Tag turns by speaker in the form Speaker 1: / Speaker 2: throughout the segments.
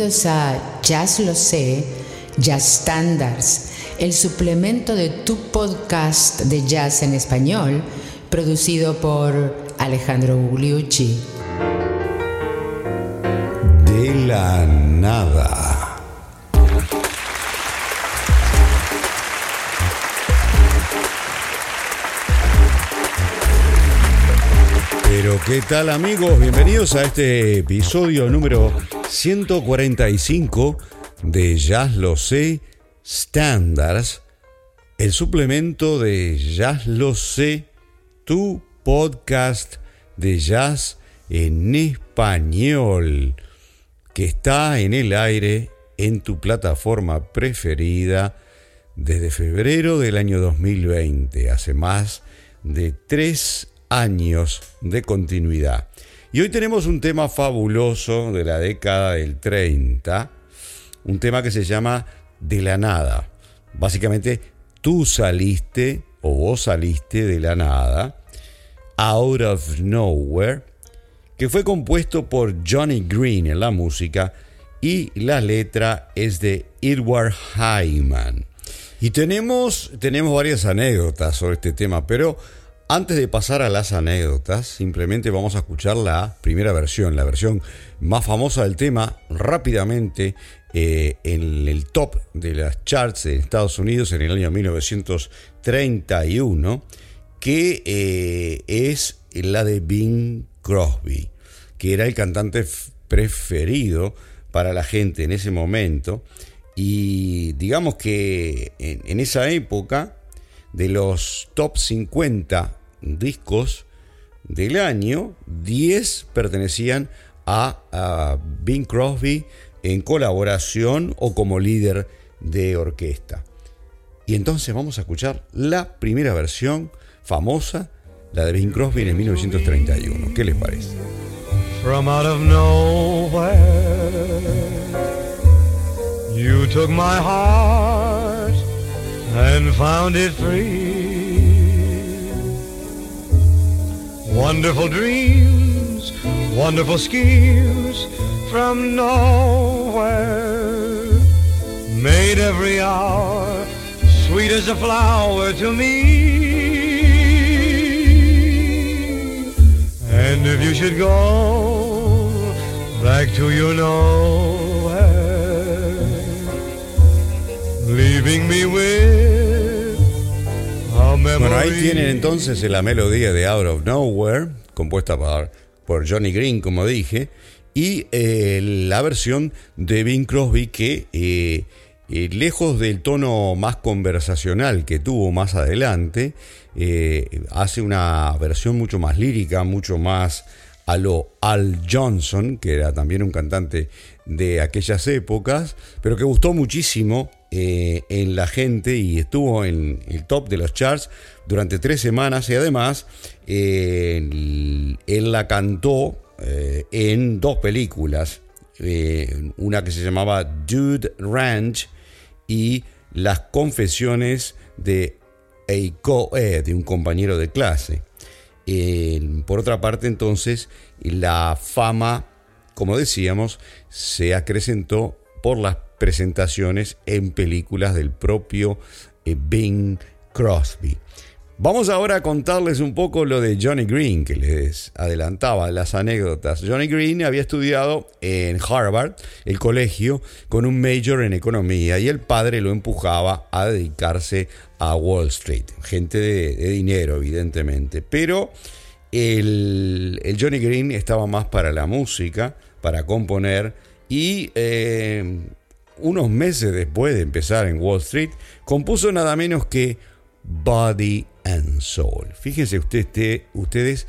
Speaker 1: Bienvenidos a Jazz Lo Sé, Jazz Standards, el suplemento de tu podcast de jazz en español, producido por Alejandro Gugliucci.
Speaker 2: De la nada. Pero qué tal amigos, bienvenidos a este episodio número 145 de Jazz Lo Sé Standards, el suplemento de Jazz Lo Sé, tu podcast de jazz en español, que está en el aire en tu plataforma preferida desde febrero del año 2020, hace más de tres años de continuidad. Y hoy tenemos un tema fabuloso de la década del 30, un tema que se llama De la nada. Básicamente, tú saliste o vos saliste de la nada, Out of Nowhere, que fue compuesto por Johnny Green en la música y la letra es de Edward Hyman. Y tenemos, tenemos varias anécdotas sobre este tema, pero antes de pasar a las anécdotas, simplemente vamos a escuchar la primera versión, la versión más famosa del tema, rápidamente eh, en el top de las charts en Estados Unidos en el año 1931, que eh, es la de Bing Crosby, que era el cantante preferido para la gente en ese momento. Y digamos que en esa época, de los top 50 discos del año, 10 pertenecían a, Bing Crosby en colaboración o como líder de orquesta. Y entonces vamos a escuchar la primera versión famosa, la de Bing Crosby en 1931. ¿Qué les parece? From out of nowhere, you took my heart and found it free. Wonderful dreams, wonderful schemes from nowhere made every hour sweet as a flower to me. And if you should go back to your nowhere, leaving me with Bueno, ahí tienen entonces la melodía de Out of Nowhere, compuesta por, Johnny Green, como dije, y eh, la versión de Bing Crosby que, eh, eh, lejos del tono más conversacional que tuvo más adelante, hace una versión mucho más lírica, mucho más a lo Al Johnson, que era también un cantante de aquellas épocas, pero que gustó muchísimo eh, en la gente y estuvo en el top de los charts durante tres semanas y además él la cantó eh, en dos películas, eh, una que se llamaba Dude Ranch y Las confesiones de Eiko de un compañero de clase. por otra parte, entonces, la fama, como decíamos, se acrecentó por las presentaciones en películas del propio eh, Bing Crosby. Vamos ahora a contarles un poco lo de Johnny Green, que les adelantaba las anécdotas. Johnny Green había estudiado en Harvard, el colegio, con un major en economía y el padre lo empujaba a dedicarse a Wall Street. Gente de, dinero, evidentemente. Pero el, Johnny Green estaba más para la música, para componer y eh, unos meses después de empezar en Wall Street, compuso nada menos que Body and Soul. Fíjense usted, ustedes,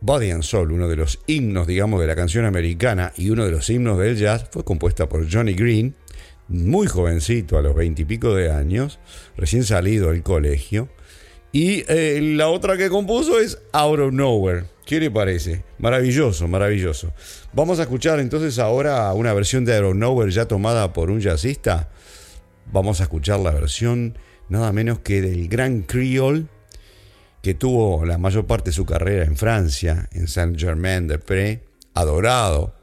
Speaker 2: Body and Soul, uno de los himnos, digamos, de la canción americana y uno de los himnos del jazz, fue compuesta por Johnny Green, muy jovencito, a los veintipico de años, recién salido del colegio. Y eh, la otra que compuso es Out of Nowhere. ¿Qué le parece? Maravilloso, maravilloso. Vamos a escuchar entonces ahora una versión de Out of Nowhere ya tomada por un jazzista. Vamos a escuchar la versión nada menos que del Gran Creole, que tuvo la mayor parte de su carrera en Francia, en Saint-Germain-des-Prés, adorado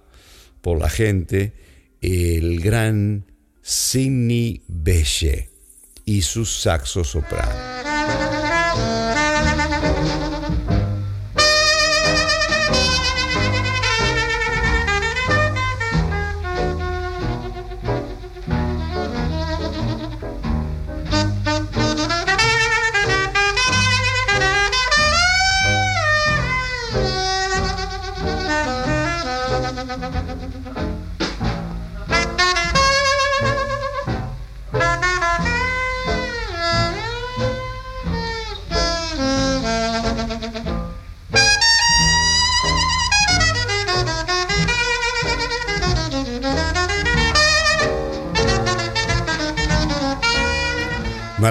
Speaker 2: por la gente el gran Sidney Bechet y su saxo soprano.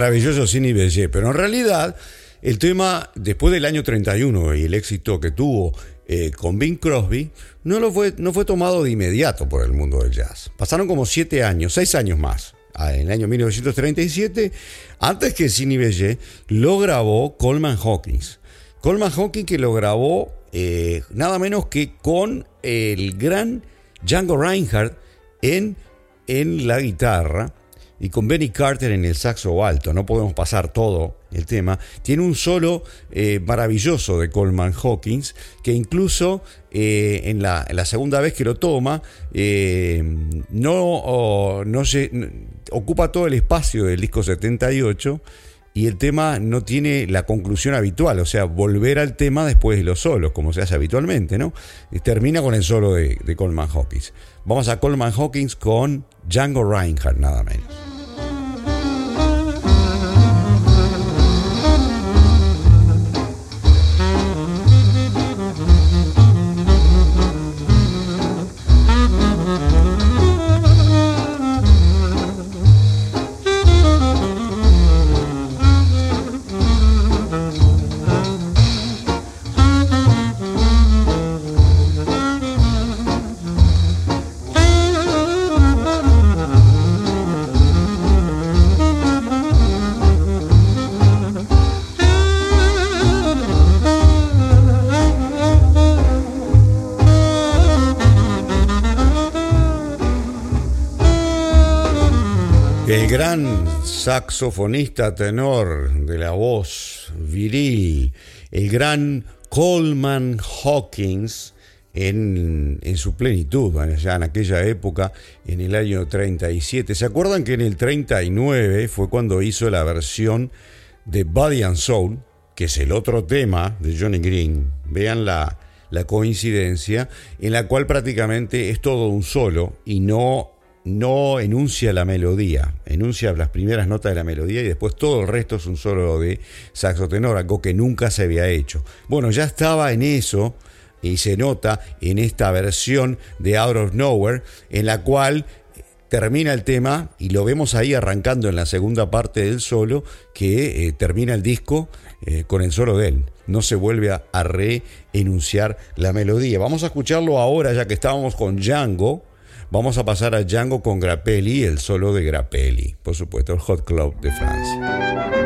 Speaker 2: Maravilloso Cine Bellet, pero en realidad el tema, después del año 31 y el éxito que tuvo eh, con Bing Crosby, no, lo fue, no fue tomado de inmediato por el mundo del jazz. Pasaron como siete años, seis años más. Ah, en el año 1937, antes que Cine Bellet, lo grabó Coleman Hawkins. Coleman Hawkins que lo grabó eh, nada menos que con el gran Django Reinhardt en, en la guitarra y con Benny Carter en el saxo alto, no podemos pasar todo el tema, tiene un solo eh, maravilloso de Coleman Hawkins, que incluso eh, en, la, segunda vez que lo toma, eh, no, se, ocupa todo el espacio del disco 78 y el tema no tiene la conclusión habitual, o sea, volver al tema después de los solos, como se hace habitualmente, ¿no? termina con el solo de Coleman Hawkins. Vamos a Coleman Hawkins con Django Reinhardt, nada menos. Saxofonista tenor de la voz viril, el gran Coleman Hawkins, en, su plenitud, ya en aquella época, en el año 37. ¿Se acuerdan que en el 39 fue cuando hizo la versión de Body and Soul, que es el otro tema de Johnny Green? Vean la, la coincidencia, en la cual prácticamente es todo un solo y no no enuncia la melodía, enuncia las primeras notas de la melodía y después todo el resto es un solo de saxo tenor, algo que nunca se había hecho. Bueno, ya estaba en eso y se nota en esta versión de Out of Nowhere, en la cual termina el tema y lo vemos ahí arrancando en la segunda parte del solo que eh, termina el disco eh, con el solo de él. No se vuelve a, a reenunciar la melodía. Vamos a escucharlo ahora ya que estábamos con Django Vamos a pasar a Django con Grappelli, el solo de Grappelli, por supuesto, el Hot Club de Francia.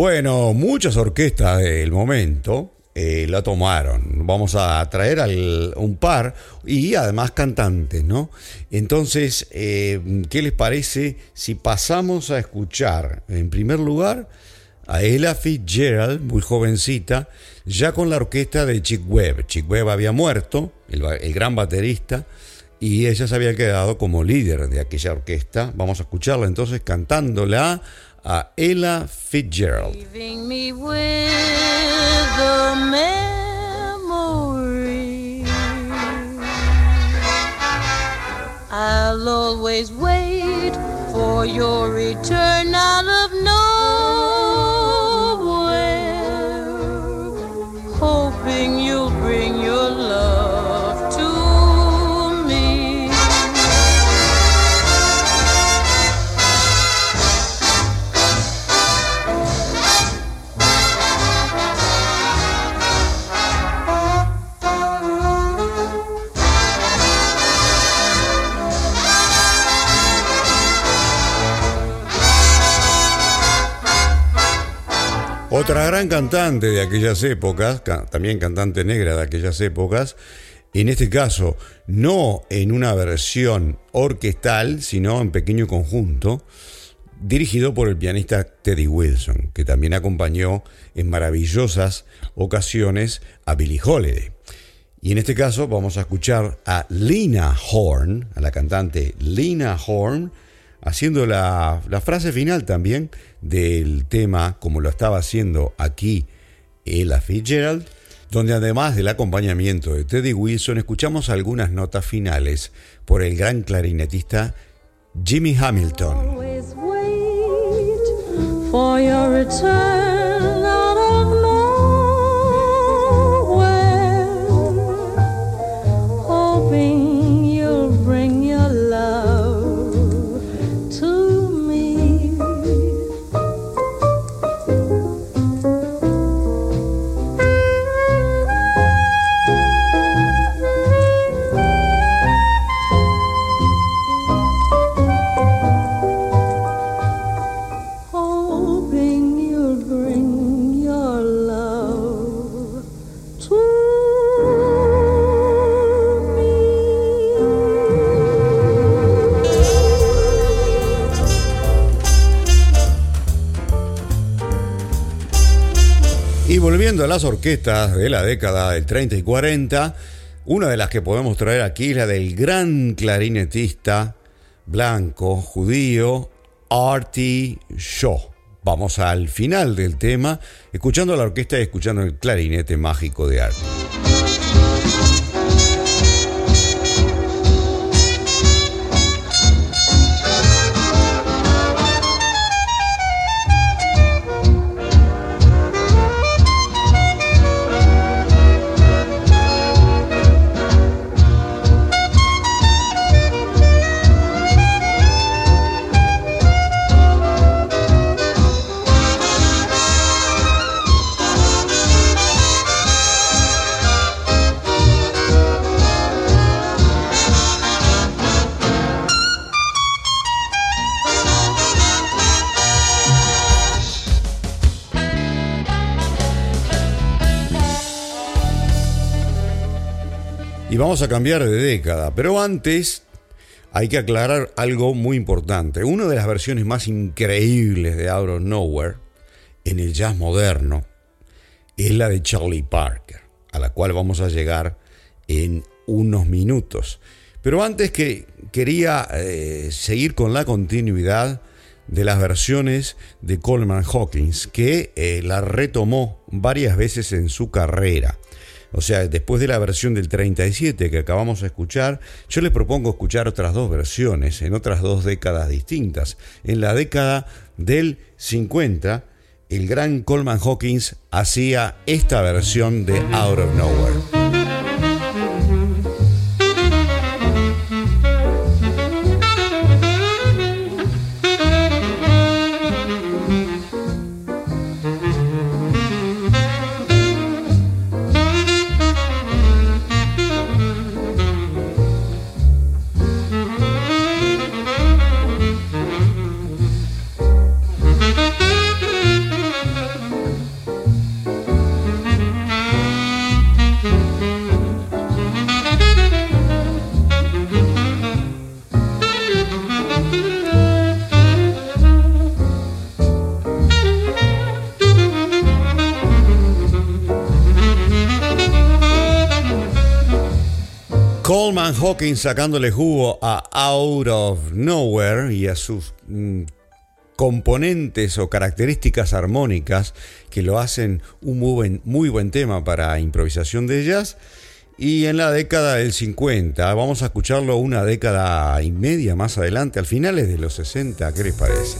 Speaker 2: Bueno, muchas orquestas del momento eh, la tomaron. Vamos a traer al, un par y además cantantes, ¿no? Entonces, eh, ¿qué les parece si pasamos a escuchar, en primer lugar, a Ella Fitzgerald, muy jovencita, ya con la orquesta de Chick Webb? Chick Webb había muerto, el, el gran baterista, y ella se había quedado como líder de aquella orquesta. Vamos a escucharla entonces cantándola a Ella Fitzgerald. Leaving me with a memory.
Speaker 3: I'll always wait for your return out of
Speaker 2: Otra gran cantante de aquellas épocas, ca- también cantante negra de aquellas épocas, en este caso no en una versión orquestal, sino en pequeño conjunto, dirigido por el pianista Teddy Wilson, que también acompañó en maravillosas ocasiones a Billie Holiday. Y en este caso vamos a escuchar a Lina Horn, a la cantante Lina Horn, haciendo la, frase final también del tema, como lo estaba haciendo aquí Ella Fitzgerald, donde además del acompañamiento de Teddy Wilson, escuchamos algunas notas finales por el gran clarinetista Jimmy Hamilton. Las orquestas de la década del 30 y 40, una de las que podemos traer aquí es la del gran clarinetista blanco, judío, Artie Shaw. Vamos al final del tema, escuchando la orquesta y escuchando el clarinete mágico de Artie. Y vamos a cambiar de década, pero antes hay que aclarar algo muy importante. Una de las versiones más increíbles de Out of Nowhere en el jazz moderno es la de Charlie Parker, a la cual vamos a llegar en unos minutos. Pero antes que quería eh, seguir con la continuidad de las versiones de Coleman Hawkins, que eh, la retomó varias veces en su carrera. O sea, después de la versión del 37 que acabamos de escuchar, yo les propongo escuchar otras dos versiones en otras dos décadas distintas. En la década del 50, el gran Coleman Hawkins hacía esta versión de Out of Nowhere. Coleman Hawkins sacándole jugo a Out of Nowhere y a sus mm, componentes o características armónicas que lo hacen un muy buen, muy buen tema para improvisación de jazz. Y en la década del 50, vamos a escucharlo una década y media más adelante, al finales de los 60, ¿qué les parece?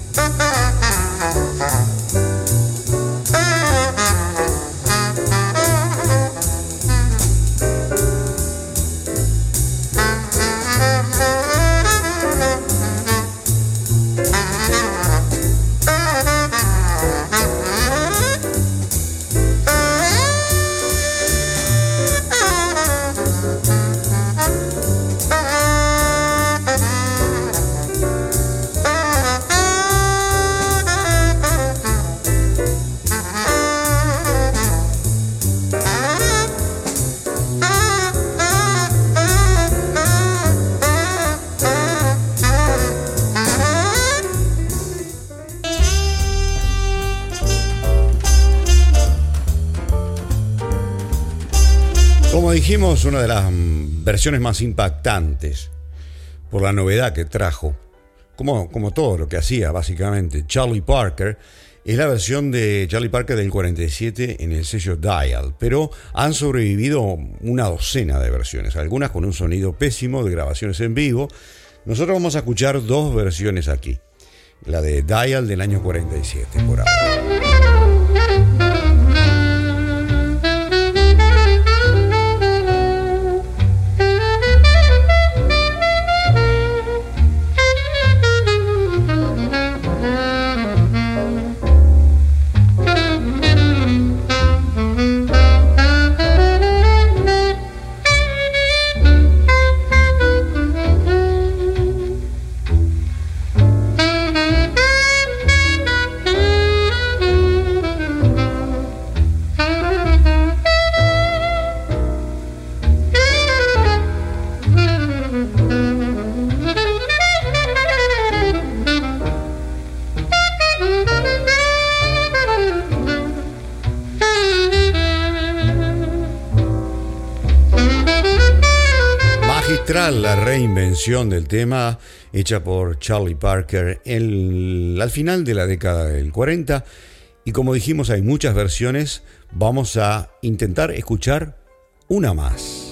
Speaker 2: Dijimos, una de las versiones más impactantes por la novedad que trajo, como, como todo lo que hacía básicamente Charlie Parker, es la versión de Charlie Parker del 47 en el sello Dial, pero han sobrevivido una docena de versiones, algunas con un sonido pésimo de grabaciones en vivo. Nosotros vamos a escuchar dos versiones aquí, la de Dial del año 47 por ahora. La reinvención del tema hecha por Charlie Parker al final de la década del 40 y como dijimos hay muchas versiones, vamos a intentar escuchar una más.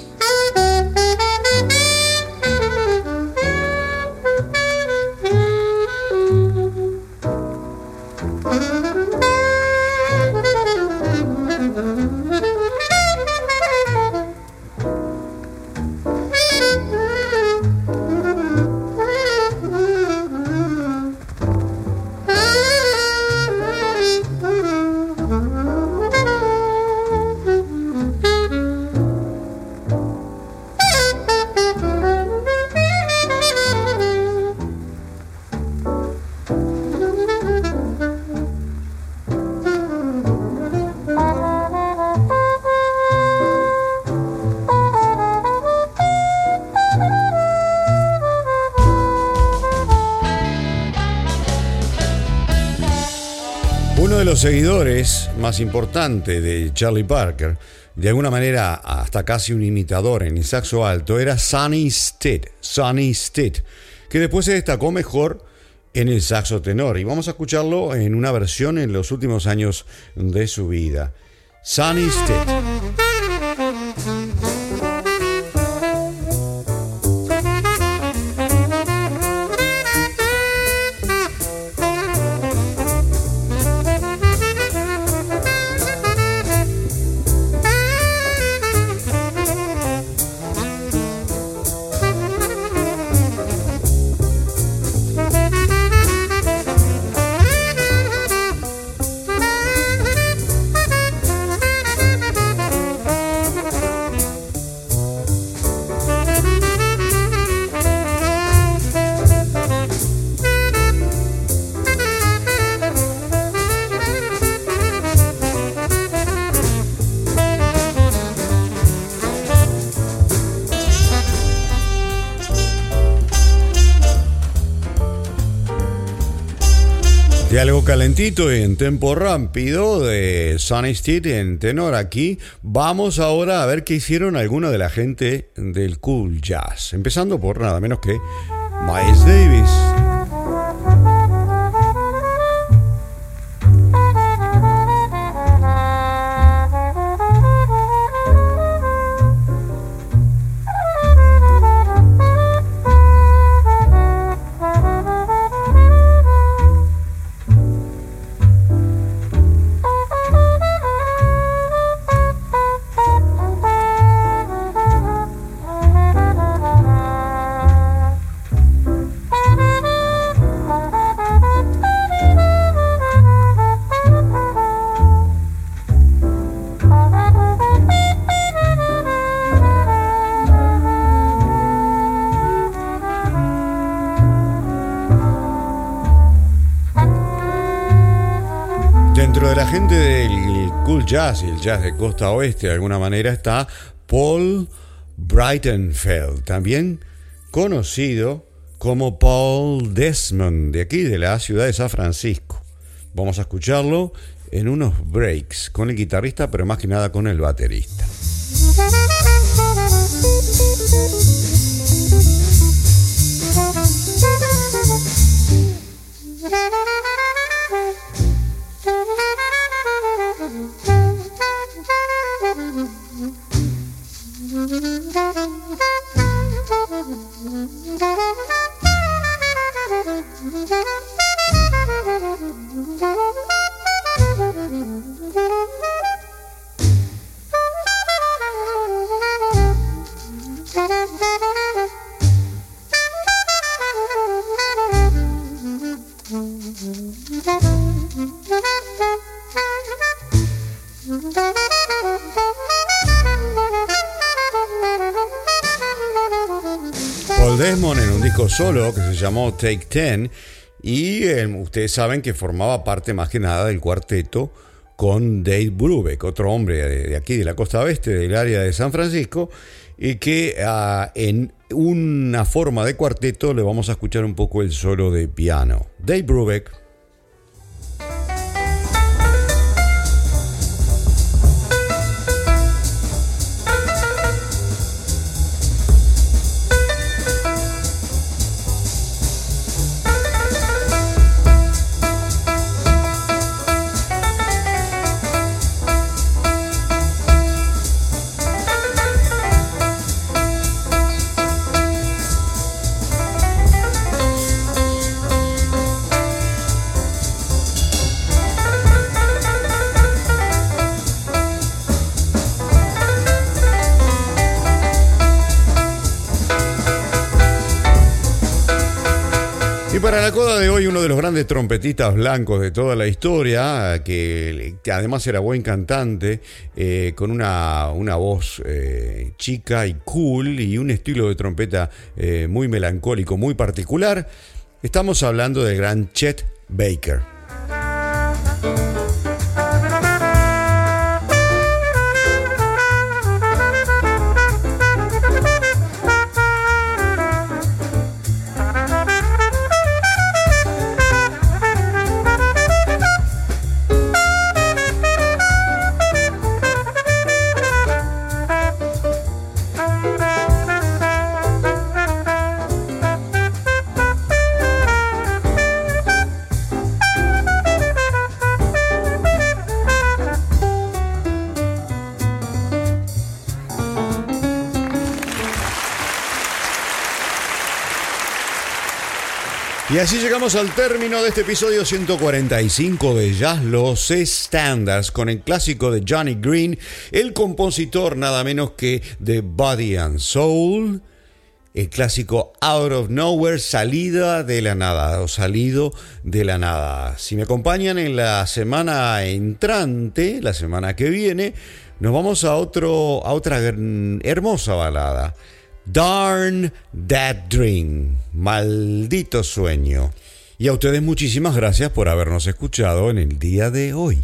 Speaker 2: Seguidores más importante de Charlie Parker, de alguna manera hasta casi un imitador en el saxo alto, era Sonny Stitt, Sonny Stitt, que después se destacó mejor en el saxo tenor. Y vamos a escucharlo en una versión en los últimos años de su vida. Sonny Stitt. Calentito y en tempo rápido de Sunny Street en tenor aquí. Vamos ahora a ver qué hicieron alguna de la gente del cool jazz. Empezando por nada menos que Miles Davis. Jazz y el jazz de costa oeste, de alguna manera, está Paul Breitenfeld, también conocido como Paul Desmond, de aquí, de la ciudad de San Francisco. Vamos a escucharlo en unos breaks con el guitarrista, pero más que nada con el baterista. Solo que se llamó Take Ten y eh, ustedes saben que formaba parte más que nada del cuarteto con Dave Brubeck, otro hombre de, aquí de la costa oeste del área de San Francisco y que ah, en una forma de cuarteto le vamos a escuchar un poco el solo de piano. Dave Brubeck grandes trompetistas blancos de toda la historia, que, además era buen cantante, eh, con una, una voz eh, chica y cool y un estilo de trompeta eh, muy melancólico, muy particular. Estamos hablando del gran Chet Baker. Y así llegamos al término de este episodio 145 de Jazz Los Standards con el clásico de Johnny Green, el compositor nada menos que de Body and Soul, el clásico Out of Nowhere, salida de la nada o salido de la nada. Si me acompañan en la semana entrante, la semana que viene, nos vamos a, otro, a otra hermosa balada. Darn That Dream, maldito sueño. Y a ustedes muchísimas gracias por habernos escuchado en el día de hoy.